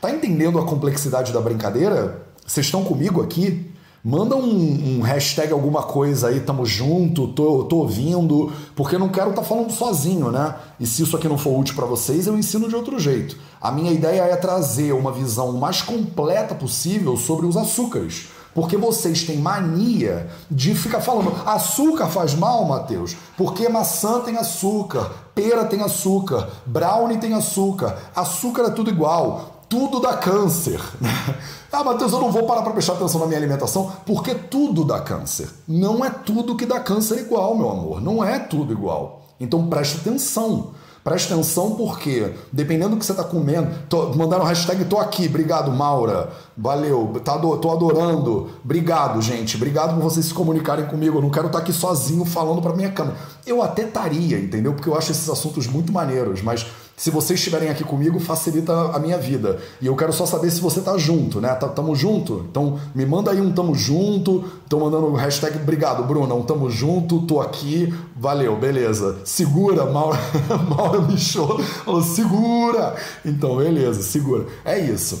Tá entendendo a complexidade da brincadeira? Vocês estão comigo aqui? Manda um, um, hashtag alguma coisa aí, tamo junto, tô, tô ouvindo, porque eu não quero estar tá falando sozinho, né? E se isso aqui não for útil para vocês, eu ensino de outro jeito. A minha ideia é trazer uma visão mais completa possível sobre os açúcares. Porque vocês têm mania de ficar falando açúcar faz mal, Mateus, porque maçã tem açúcar, pera tem açúcar, brownie tem açúcar, açúcar é tudo igual tudo dá câncer. <laughs> ah, Matheus, eu não vou parar para prestar atenção na minha alimentação, porque tudo dá câncer. Não é tudo que dá câncer igual, meu amor. Não é tudo igual. Então preste atenção. Preste atenção porque, dependendo do que você está comendo, tô, mandaram hashtag tô aqui, obrigado, Maura. Valeu, tá, tô adorando. Obrigado, gente. Obrigado por vocês se comunicarem comigo. Eu não quero estar tá aqui sozinho falando para minha câmera. Eu até estaria, entendeu? Porque eu acho esses assuntos muito maneiros, mas se vocês estiverem aqui comigo, facilita a minha vida. E eu quero só saber se você tá junto, né? Tá, tamo junto? Então me manda aí um tamo junto. Tô mandando o hashtag obrigado, Bruna. Um tamo junto, tô aqui. Valeu, beleza. Segura, Maura, <laughs> Maura me show. Falou, segura! Então, beleza, segura. É isso.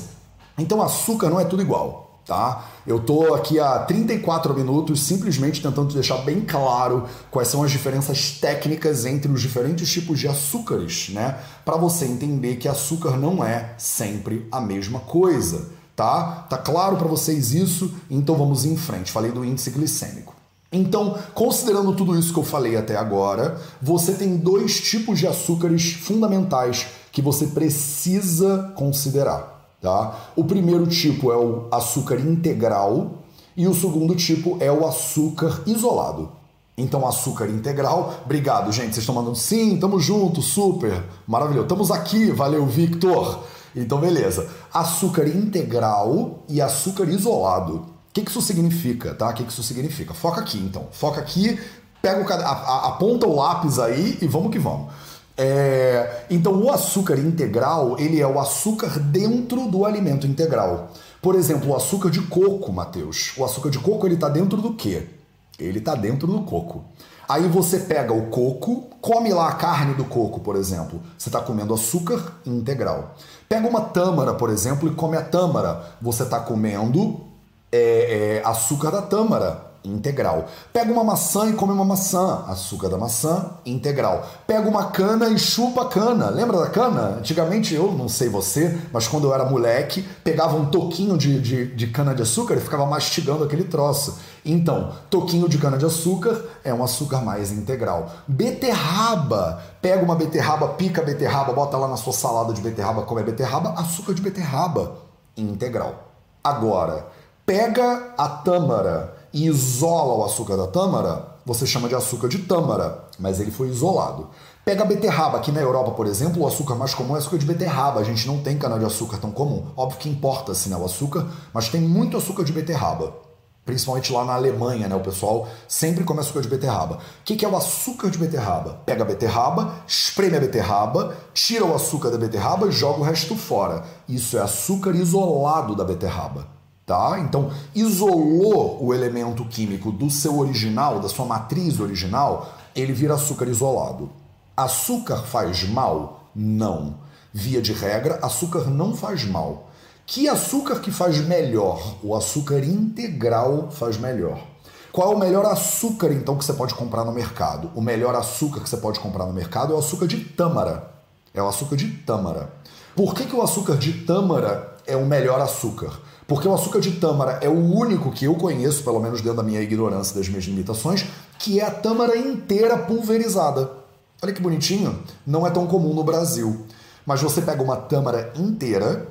Então açúcar não é tudo igual tá? Eu tô aqui há 34 minutos simplesmente tentando deixar bem claro quais são as diferenças técnicas entre os diferentes tipos de açúcares, né? Para você entender que açúcar não é sempre a mesma coisa, tá? Tá claro para vocês isso? Então vamos em frente. Falei do índice glicêmico. Então, considerando tudo isso que eu falei até agora, você tem dois tipos de açúcares fundamentais que você precisa considerar. Tá? O primeiro tipo é o açúcar integral e o segundo tipo é o açúcar isolado. Então, açúcar integral, obrigado, gente. Vocês estão mandando sim, tamo junto, super, maravilhoso. Estamos aqui, valeu, Victor. Então, beleza. Açúcar integral e açúcar isolado. O que, que isso significa, tá? O que, que isso significa? Foca aqui, então. Foca aqui, pega o, a, a, aponta o lápis aí e vamos que vamos. É, então, o açúcar integral, ele é o açúcar dentro do alimento integral. Por exemplo, o açúcar de coco, Matheus. O açúcar de coco, ele está dentro do quê? Ele está dentro do coco. Aí você pega o coco, come lá a carne do coco, por exemplo. Você está comendo açúcar integral. Pega uma tâmara, por exemplo, e come a tâmara. Você está comendo é, é, açúcar da tâmara integral. Pega uma maçã e come uma maçã, açúcar da maçã, integral. Pega uma cana e chupa a cana. Lembra da cana? Antigamente, eu não sei você, mas quando eu era moleque, pegava um toquinho de, de, de cana de açúcar e ficava mastigando aquele troço. Então, toquinho de cana de açúcar é um açúcar mais integral. Beterraba. Pega uma beterraba, pica a beterraba, bota lá na sua salada de beterraba, come a beterraba, açúcar de beterraba integral. Agora, pega a tâmara e isola o açúcar da tâmara, você chama de açúcar de tâmara, mas ele foi isolado. Pega a beterraba, aqui na Europa, por exemplo, o açúcar mais comum é açúcar de beterraba. A gente não tem cana-de-açúcar tão comum. Óbvio que importa-se né, o açúcar, mas tem muito açúcar de beterraba. Principalmente lá na Alemanha, né? O pessoal sempre come açúcar de beterraba. O que, que é o açúcar de beterraba? Pega a beterraba, espreme a beterraba, tira o açúcar da beterraba e joga o resto fora. Isso é açúcar isolado da beterraba. Tá? Então, isolou o elemento químico do seu original, da sua matriz original, ele vira açúcar isolado. Açúcar faz mal? Não. Via de regra, açúcar não faz mal. Que açúcar que faz melhor? O açúcar integral faz melhor. Qual é o melhor açúcar então que você pode comprar no mercado? O melhor açúcar que você pode comprar no mercado é o açúcar de tâmara. É o açúcar de tâmara. Por que, que o açúcar de tâmara é o melhor açúcar? Porque o açúcar de tâmara é o único que eu conheço, pelo menos dentro da minha ignorância das minhas limitações, que é a tâmara inteira pulverizada. Olha que bonitinho. Não é tão comum no Brasil. Mas você pega uma tâmara inteira,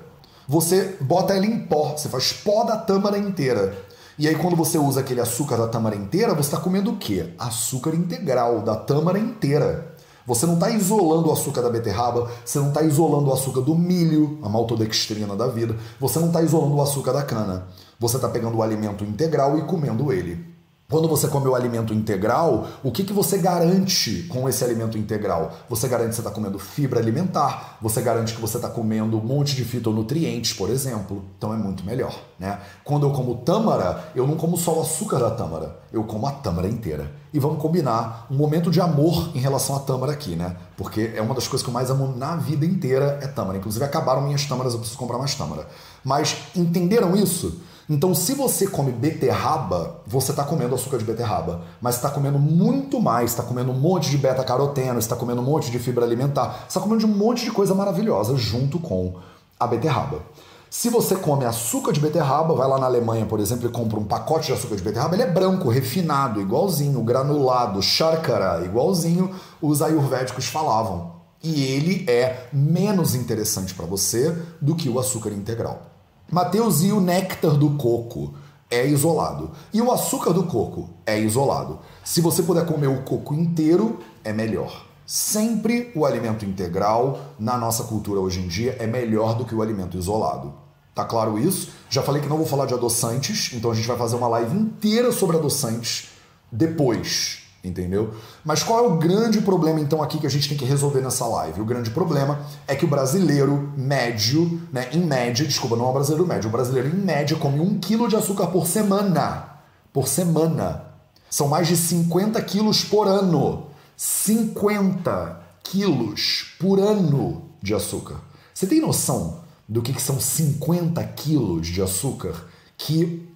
você bota ela em pó, você faz pó da tâmara inteira. E aí, quando você usa aquele açúcar da tâmara inteira, você está comendo o quê? Açúcar integral, da tâmara inteira. Você não está isolando o açúcar da beterraba, você não está isolando o açúcar do milho, a maltodextrina da vida, você não está isolando o açúcar da cana. Você está pegando o alimento integral e comendo ele. Quando você come o alimento integral, o que, que você garante com esse alimento integral? Você garante que você está comendo fibra alimentar, você garante que você está comendo um monte de fitonutrientes, por exemplo. Então é muito melhor. Né? Quando eu como tâmara, eu não como só o açúcar da tâmara, eu como a tâmara inteira. E vamos combinar um momento de amor em relação à tâmara aqui, né? Porque é uma das coisas que eu mais amo na vida inteira é tâmara. Inclusive acabaram minhas tâmaras, eu preciso comprar mais tâmara. Mas entenderam isso? Então, se você come beterraba, você está comendo açúcar de beterraba, mas está comendo muito mais, está comendo um monte de beta-caroteno, está comendo um monte de fibra alimentar, está comendo um monte de coisa maravilhosa junto com a beterraba. Se você come açúcar de beterraba, vai lá na Alemanha, por exemplo, e compra um pacote de açúcar de beterraba, ele é branco, refinado, igualzinho, granulado, charcara, igualzinho os ayurvédicos falavam. E ele é menos interessante para você do que o açúcar integral. Mateus, e o néctar do coco é isolado. E o açúcar do coco é isolado. Se você puder comer o coco inteiro, é melhor. Sempre o alimento integral, na nossa cultura hoje em dia, é melhor do que o alimento isolado. Tá claro isso? Já falei que não vou falar de adoçantes, então a gente vai fazer uma live inteira sobre adoçantes depois entendeu? Mas qual é o grande problema então aqui que a gente tem que resolver nessa live? O grande problema é que o brasileiro médio, né, em média, desculpa, não é o brasileiro médio, o brasileiro em média come um quilo de açúcar por semana. Por semana. São mais de 50 quilos por ano. 50 quilos por ano de açúcar. Você tem noção do que, que são 50 quilos de açúcar que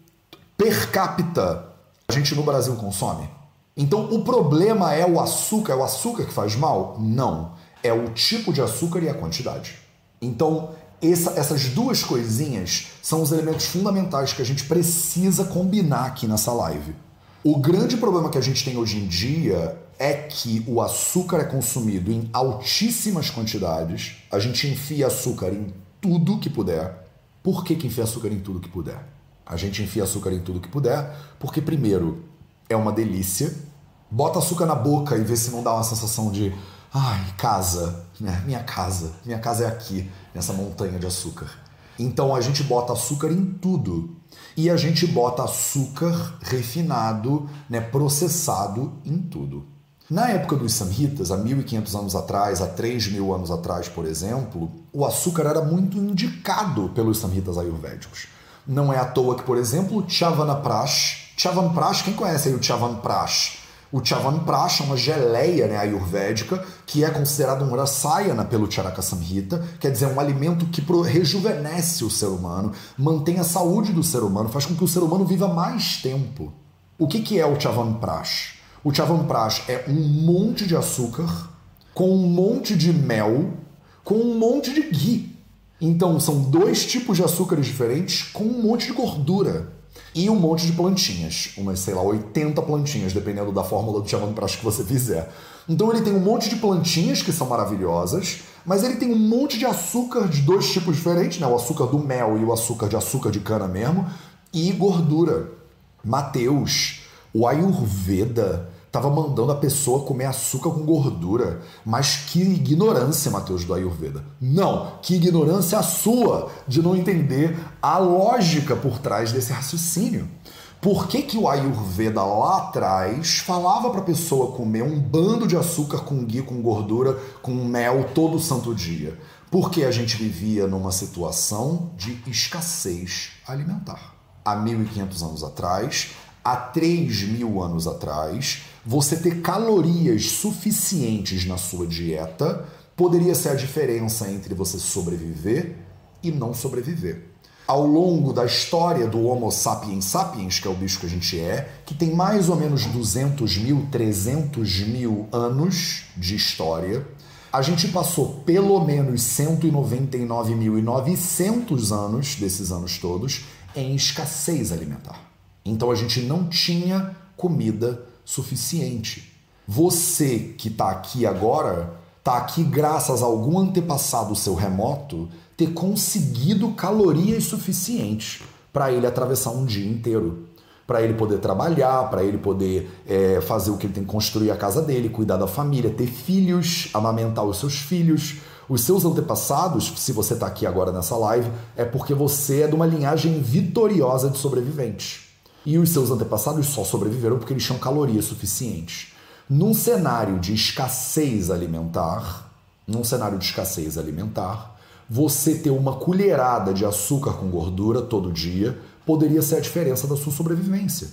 per capita a gente no Brasil consome? Então o problema é o açúcar, é o açúcar que faz mal? Não. É o tipo de açúcar e a quantidade. Então, essa, essas duas coisinhas são os elementos fundamentais que a gente precisa combinar aqui nessa live. O grande problema que a gente tem hoje em dia é que o açúcar é consumido em altíssimas quantidades, a gente enfia açúcar em tudo que puder. Por que, que enfia açúcar em tudo que puder? A gente enfia açúcar em tudo que puder porque, primeiro, é uma delícia. Bota açúcar na boca e vê se não dá uma sensação de ai, casa, né? Minha casa, minha casa é aqui, nessa montanha de açúcar. Então a gente bota açúcar em tudo. E a gente bota açúcar refinado, né, processado em tudo. Na época dos Samhitas, há 1500 anos atrás, há 3000 anos atrás, por exemplo, o açúcar era muito indicado pelos Samhitas ayurvédicos. Não é à toa que, por exemplo, Chavana Prash, Chavanprash, quem conhece aí o Chavanprash? O Chavanprash é uma geleia né, ayurvédica que é considerado um rasayana pelo Charaka Samhita, quer dizer, um alimento que rejuvenesce o ser humano, mantém a saúde do ser humano, faz com que o ser humano viva mais tempo. O que, que é o Chavanprash? O Chavanprash é um monte de açúcar com um monte de mel com um monte de ghee. Então são dois tipos de açúcares diferentes com um monte de gordura e um monte de plantinhas, umas, sei lá, 80 plantinhas, dependendo da fórmula do chamando prato que você fizer. Então ele tem um monte de plantinhas que são maravilhosas, mas ele tem um monte de açúcar de dois tipos diferentes, né? O açúcar do mel e o açúcar de açúcar de cana mesmo, e gordura. Mateus, o Ayurveda estava mandando a pessoa comer açúcar com gordura. Mas que ignorância, Mateus, do Ayurveda. Não, que ignorância a sua de não entender a lógica por trás desse raciocínio. Por que, que o Ayurveda lá atrás falava para a pessoa comer um bando de açúcar com ghee, com gordura, com mel todo santo dia? Porque a gente vivia numa situação de escassez alimentar. Há 1500 anos atrás, há 3 mil anos atrás, você ter calorias suficientes na sua dieta poderia ser a diferença entre você sobreviver e não sobreviver. Ao longo da história do Homo sapiens sapiens, que é o bicho que a gente é, que tem mais ou menos 200 mil, 300 mil anos de história, a gente passou pelo menos 199.900 anos desses anos todos em escassez alimentar. Então a gente não tinha comida suficiente. Você que está aqui agora, está aqui graças a algum antepassado seu remoto ter conseguido calorias suficientes para ele atravessar um dia inteiro. Para ele poder trabalhar, para ele poder é, fazer o que ele tem que construir a casa dele, cuidar da família, ter filhos, amamentar os seus filhos. Os seus antepassados, se você está aqui agora nessa live, é porque você é de uma linhagem vitoriosa de sobreviventes. E os seus antepassados só sobreviveram porque eles tinham calorias suficientes. Num cenário de escassez alimentar, num cenário de escassez alimentar, você ter uma colherada de açúcar com gordura todo dia poderia ser a diferença da sua sobrevivência.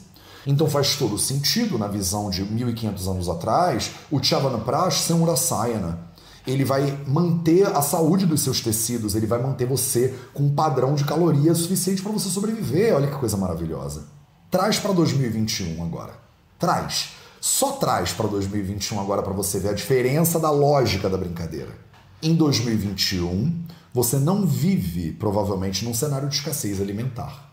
Então faz todo sentido, na visão de 1500 anos atrás, o Chavanaprash ser um Rasayana. Ele vai manter a saúde dos seus tecidos, ele vai manter você com um padrão de calorias suficiente para você sobreviver. Olha que coisa maravilhosa. Traz para 2021 agora. Traz. Só traz para 2021 agora para você ver a diferença da lógica da brincadeira. Em 2021, você não vive provavelmente num cenário de escassez alimentar.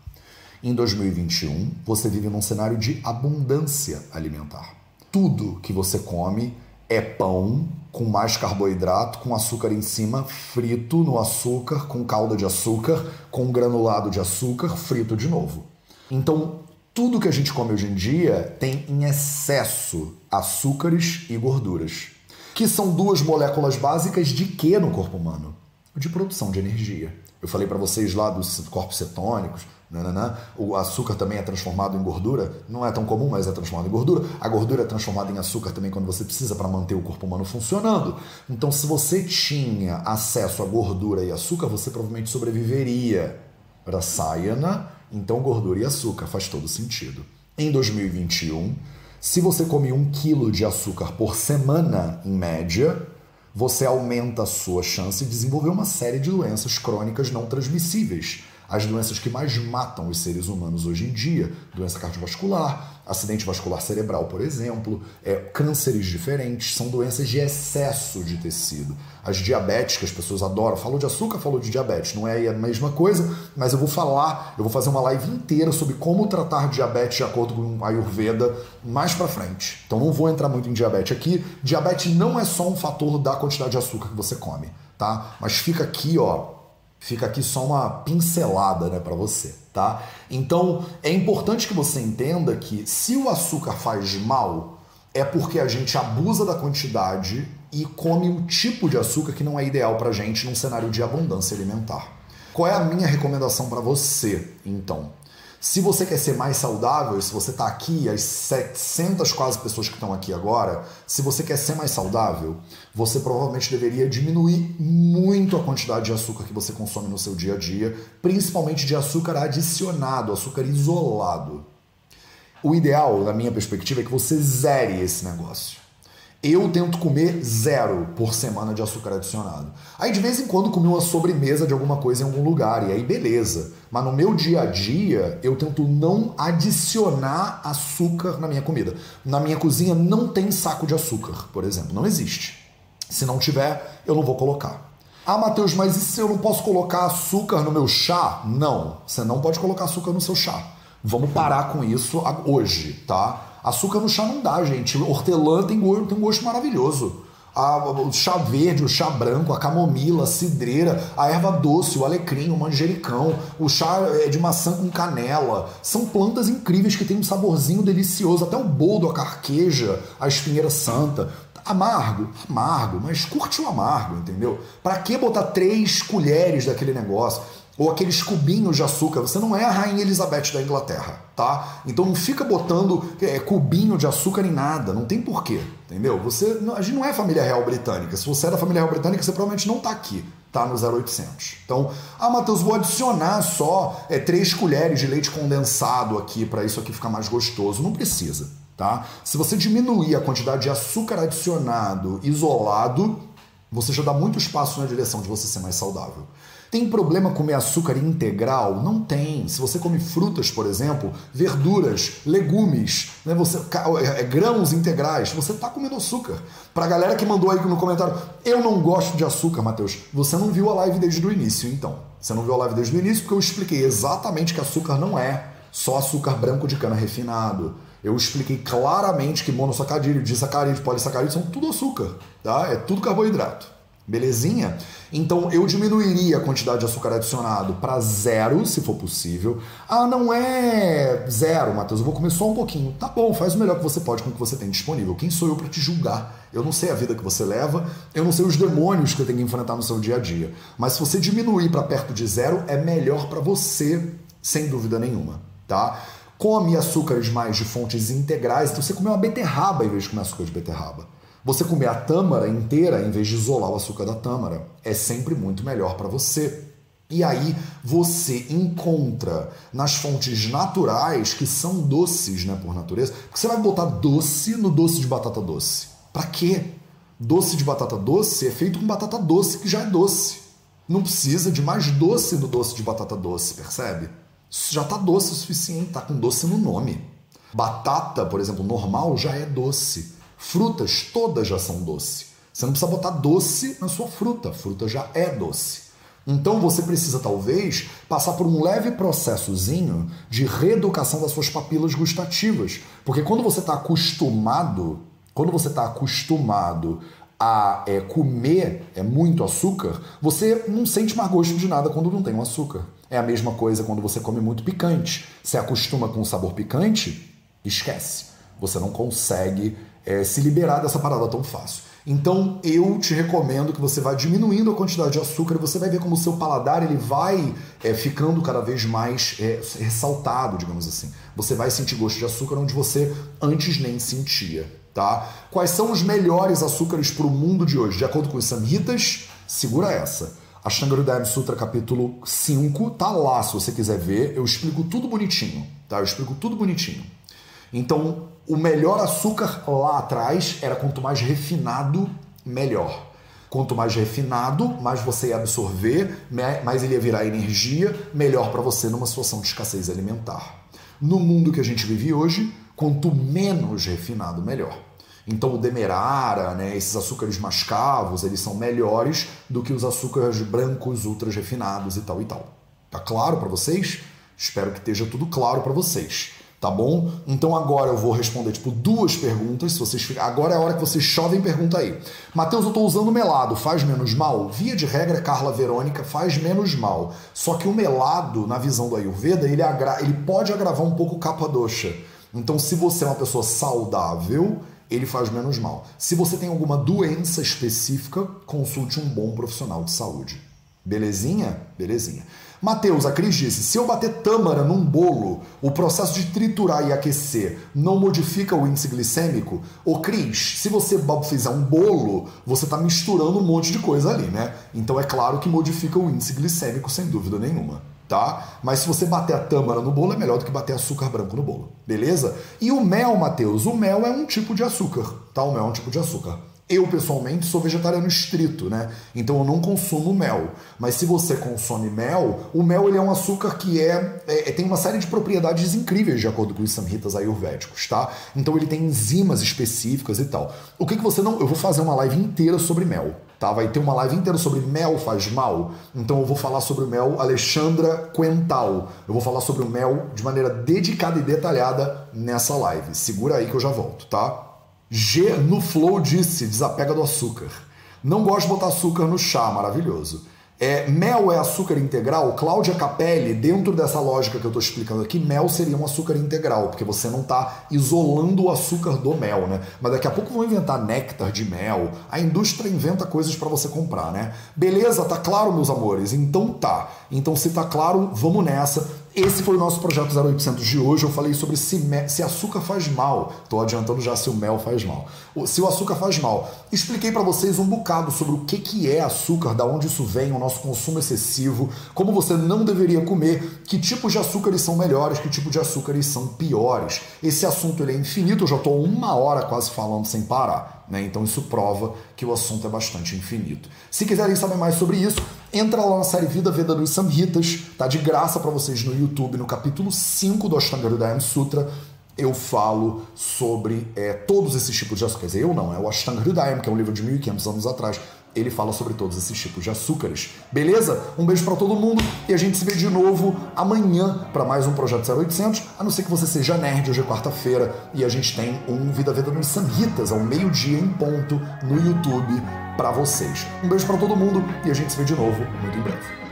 Em 2021, você vive num cenário de abundância alimentar. Tudo que você come é pão com mais carboidrato, com açúcar em cima, frito no açúcar, com calda de açúcar, com granulado de açúcar, frito de novo. Então, tudo que a gente come hoje em dia tem em excesso açúcares e gorduras, que são duas moléculas básicas de que no corpo humano? De produção de energia. Eu falei para vocês lá dos corpos cetônicos, nananã. o açúcar também é transformado em gordura, não é tão comum, mas é transformado em gordura. A gordura é transformada em açúcar também quando você precisa para manter o corpo humano funcionando. Então, se você tinha acesso a gordura e açúcar, você provavelmente sobreviveria. Rasayana então, gordura e açúcar faz todo sentido. Em 2021, se você come um quilo de açúcar por semana, em média, você aumenta a sua chance de desenvolver uma série de doenças crônicas não transmissíveis. As doenças que mais matam os seres humanos hoje em dia, doença cardiovascular, acidente vascular cerebral, por exemplo, é, cânceres diferentes, são doenças de excesso de tecido. As diabetes, que as pessoas adoram, falou de açúcar, falou de diabetes, não é a mesma coisa, mas eu vou falar, eu vou fazer uma live inteira sobre como tratar diabetes de acordo com a Ayurveda mais para frente. Então não vou entrar muito em diabetes aqui. Diabetes não é só um fator da quantidade de açúcar que você come, tá? Mas fica aqui, ó, Fica aqui só uma pincelada né, para você, tá? Então é importante que você entenda que se o açúcar faz mal, é porque a gente abusa da quantidade e come um tipo de açúcar que não é ideal para gente num cenário de abundância alimentar. Qual é a minha recomendação para você, então? Se você quer ser mais saudável, se você está aqui, as 700 quase pessoas que estão aqui agora, se você quer ser mais saudável, você provavelmente deveria diminuir muito a quantidade de açúcar que você consome no seu dia a dia, principalmente de açúcar adicionado, açúcar isolado. O ideal, na minha perspectiva, é que você zere esse negócio. Eu tento comer zero por semana de açúcar adicionado. Aí de vez em quando comi uma sobremesa de alguma coisa em algum lugar, e aí beleza. Mas no meu dia a dia, eu tento não adicionar açúcar na minha comida. Na minha cozinha não tem saco de açúcar, por exemplo. Não existe. Se não tiver, eu não vou colocar. Ah, Matheus, mas e se eu não posso colocar açúcar no meu chá? Não, você não pode colocar açúcar no seu chá. Vamos parar com isso hoje, tá? Açúcar no chá não dá, gente. Hortelã tem gosto, tem um gosto maravilhoso. o chá verde, o chá branco, a camomila, a cidreira, a erva doce, o alecrim, o manjericão, o chá é, de maçã com canela. São plantas incríveis que têm um saborzinho delicioso. Até o boldo, a carqueja, a espinheira santa. Amargo, amargo, mas curte o amargo, entendeu? Para que botar três colheres daquele negócio? Ou aqueles cubinhos de açúcar. Você não é a Rainha Elizabeth da Inglaterra, tá? Então não fica botando é, cubinho de açúcar em nada. Não tem porquê, entendeu? Você, a gente não é família real britânica. Se você é da família real britânica, você provavelmente não tá aqui, tá? No 0800. Então, ah, Matheus, vou adicionar só é, três colheres de leite condensado aqui para isso aqui ficar mais gostoso. Não precisa. Tá? Se você diminuir a quantidade de açúcar adicionado isolado, você já dá muito espaço na direção de você ser mais saudável. Tem problema comer açúcar integral? Não tem. Se você come frutas, por exemplo, verduras, legumes, né, você, é, é, grãos integrais, você está comendo açúcar. Para a galera que mandou aí no comentário, eu não gosto de açúcar, Matheus. Você não viu a live desde o início, então. Você não viu a live desde o início porque eu expliquei exatamente que açúcar não é só açúcar branco de cana refinado eu expliquei claramente que monossacarídeo, disacarídeo, polissacarídeo são tudo açúcar, tá? É tudo carboidrato. Belezinha? Então eu diminuiria a quantidade de açúcar adicionado para zero, se for possível. Ah, não é zero, Matheus, eu vou comer só um pouquinho. Tá bom, faz o melhor que você pode com o que você tem disponível. Quem sou eu para te julgar? Eu não sei a vida que você leva, eu não sei os demônios que você tem que enfrentar no seu dia a dia. Mas se você diminuir para perto de zero, é melhor para você, sem dúvida nenhuma, tá? come açúcares mais de fontes integrais, então você comer uma beterraba em vez de comer açúcar de beterraba. Você comer a tâmara inteira em vez de isolar o açúcar da tâmara é sempre muito melhor para você. E aí você encontra nas fontes naturais que são doces, né, por natureza. Porque você vai botar doce no doce de batata doce. Para quê? Doce de batata doce é feito com batata doce que já é doce. Não precisa de mais doce no doce de batata doce, percebe? já está doce o suficiente, está com doce no nome. Batata, por exemplo, normal já é doce. Frutas todas já são doce. Você não precisa botar doce na sua fruta, a fruta já é doce. Então você precisa talvez passar por um leve processozinho de reeducação das suas papilas gustativas, porque quando você está acostumado, quando você está acostumado a é, comer é, muito açúcar, você não sente mais gosto de nada quando não tem o açúcar. É a mesma coisa quando você come muito picante. Se acostuma com o sabor picante, esquece. Você não consegue é, se liberar dessa parada tão fácil. Então eu te recomendo que você vá diminuindo a quantidade de açúcar e você vai ver como o seu paladar ele vai é, ficando cada vez mais é, ressaltado, digamos assim. Você vai sentir gosto de açúcar onde você antes nem sentia. Tá? Quais são os melhores açúcares para o mundo de hoje? De acordo com os samhitas, segura essa. Ashtanga Sutra capítulo 5 tá lá, se você quiser ver, eu explico tudo bonitinho, tá? Eu explico tudo bonitinho. Então, o melhor açúcar lá atrás era quanto mais refinado, melhor. Quanto mais refinado, mais você ia absorver, mais ele ia virar energia, melhor para você numa situação de escassez alimentar. No mundo que a gente vive hoje, quanto menos refinado, melhor. Então o demerara, né, esses açúcares mascavos, eles são melhores do que os açúcares brancos ultra refinados e tal e tal. Tá claro para vocês? Espero que esteja tudo claro para vocês. Tá bom? Então agora eu vou responder tipo duas perguntas. Se vocês agora é a hora que vocês chovem pergunta aí. Mateus, eu estou usando melado, faz menos mal? Via de regra, Carla Verônica faz menos mal. Só que o melado, na visão do Ayurveda, ele, agra... ele pode agravar um pouco o capa doxa. Então, se você é uma pessoa saudável, ele faz menos mal. Se você tem alguma doença específica, consulte um bom profissional de saúde. Belezinha? Belezinha. Mateus, a Cris disse: se eu bater tâmara num bolo, o processo de triturar e aquecer não modifica o índice glicêmico? Ô Cris, se você fizer um bolo, você está misturando um monte de coisa ali, né? Então é claro que modifica o índice glicêmico, sem dúvida nenhuma. tá? Mas se você bater a tâmara no bolo, é melhor do que bater açúcar branco no bolo, beleza? E o mel, Matheus, o mel é um tipo de açúcar, tá? O mel é um tipo de açúcar. Eu, pessoalmente, sou vegetariano estrito, né? Então eu não consumo mel. Mas se você consome mel, o mel ele é um açúcar que é, é, é tem uma série de propriedades incríveis, de acordo com os samhitas ayurvédicos, tá? Então ele tem enzimas específicas e tal. O que, que você não. Eu vou fazer uma live inteira sobre mel. Tá, vai ter uma live inteira sobre mel faz mal. Então eu vou falar sobre o mel Alexandra Quental. Eu vou falar sobre o mel de maneira dedicada e detalhada nessa live. Segura aí que eu já volto, tá? G no Flow disse: desapega do açúcar. Não gosto de botar açúcar no chá, maravilhoso. É, mel é açúcar integral? Cláudia Capelli, dentro dessa lógica que eu estou explicando aqui, mel seria um açúcar integral, porque você não está isolando o açúcar do mel, né? Mas daqui a pouco vão inventar néctar de mel. A indústria inventa coisas para você comprar, né? Beleza, tá claro, meus amores? Então tá. Então se tá claro, vamos nessa. Esse foi o nosso projeto 0800 de hoje. Eu falei sobre se, se açúcar faz mal. Estou adiantando já se o mel faz mal. Se o açúcar faz mal. Expliquei para vocês um bocado sobre o que, que é açúcar, da onde isso vem, o nosso consumo excessivo, como você não deveria comer, que tipos de açúcares são melhores, que tipo de açúcares são piores. Esse assunto ele é infinito, eu já estou uma hora quase falando sem parar. Né? Então isso prova que o assunto é bastante infinito. Se quiserem saber mais sobre isso, entra lá na série Vida Veda dos Samhitas, tá de graça para vocês no YouTube, no capítulo 5 do Ashtanga Hridayam Sutra. Eu falo sobre é, todos esses tipos de açúcar. Quer dizer, eu não, é o Ashtanga Hridayam, que é um livro de 1500 anos atrás, ele fala sobre todos esses tipos de açúcares. Beleza? Um beijo para todo mundo e a gente se vê de novo amanhã para mais um Projeto 0800, a não ser que você seja nerd, hoje é quarta-feira e a gente tem um Vida Vida nos Samhitas ao meio-dia em ponto no YouTube para vocês. Um beijo para todo mundo e a gente se vê de novo muito em breve.